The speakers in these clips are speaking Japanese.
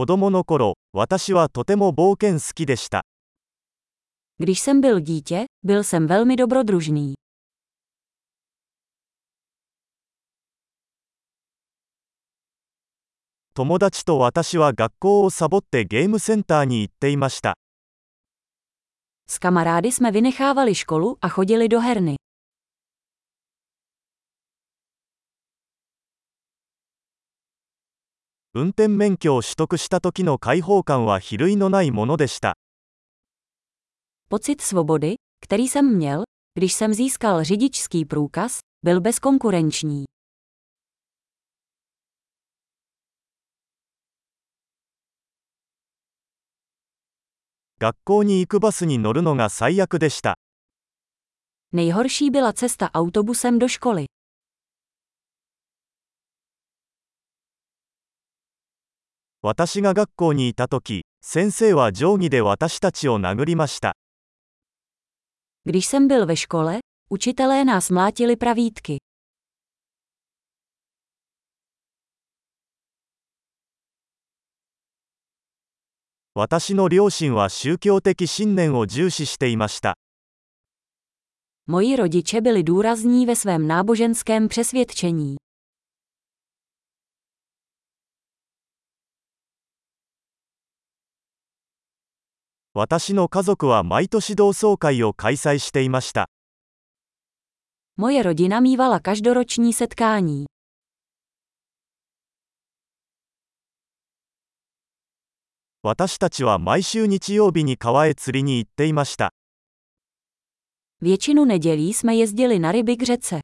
子供の頃、私はとても冒険好きでした。Když jsem byl dítě, byl jsem velmi dobrodružný. 友達と私は学校をサボってゲームセンターに行っていました。S kamarády jsme vynechávali školu a chodili do herny. 運転免許を取得した時の解放感は比類のないものでした。Pocit svobody, který jsem měl, když jsem získal řidičský průkaz, byl bezkonkurenční. 学校に行くバスに乗るのが最悪でした。Nejhorší byla cesta autobusem do školy. 私が学校にいた時、先生は定規で私たちを殴りました。Když jsem byl ve škole, učitelé nás mlátili pravítky. 私の両親は宗教的信念を重視していました。Moji rodiče byli důrazní ve svém náboženském přesvědčení. 私の家族は毎年同窓会を開催していました。Moje rodina mívala každoroční setkání. 私たちは毎週日曜日に川へ釣りに行っていました。Většinu nedělí jsme jezdili na ryby k řece.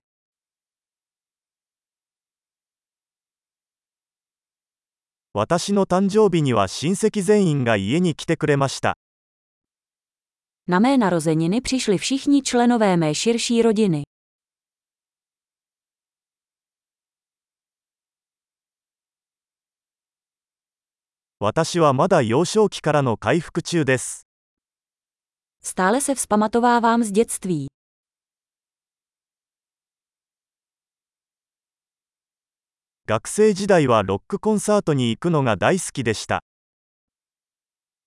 私の誕生日には親戚全員が家に来てくれました。Na mé narozeniny přišli všichni členové mé širší rodiny. 私はまだ幼少期からの回復中です。 Stále se vzpamatovávám z dětství. 学生時代はロックコンサートに行くのが大好きでした。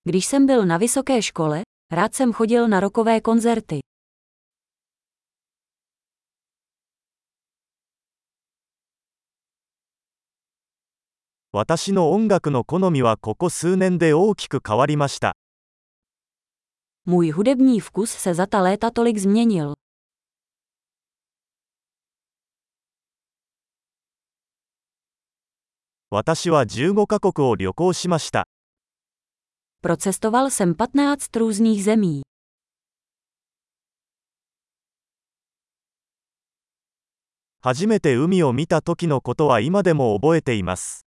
Když jsem byl na vysoké škole, rád jsem chodil na rokové koncerty. 私の音楽の好みはここ数年で大きく変わりました。Můj hudební vkus se za ta léta tolik změnil. 私は15カ国を旅行しました。Procestoval jsem 15 různých zemí. 初めて海を見た時のことは今でも覚えています。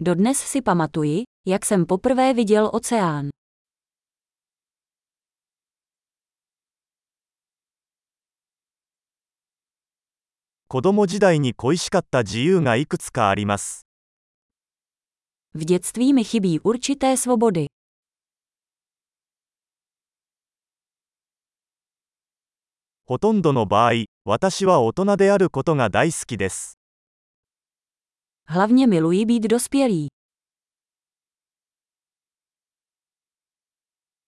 Dodnes si pamatuji, jak jsem poprvé viděl oceán. 子供時代に恋しかった自由がいくつかあります。 v dětství mi chybí určité svobody. Hlavně miluji být dospělý.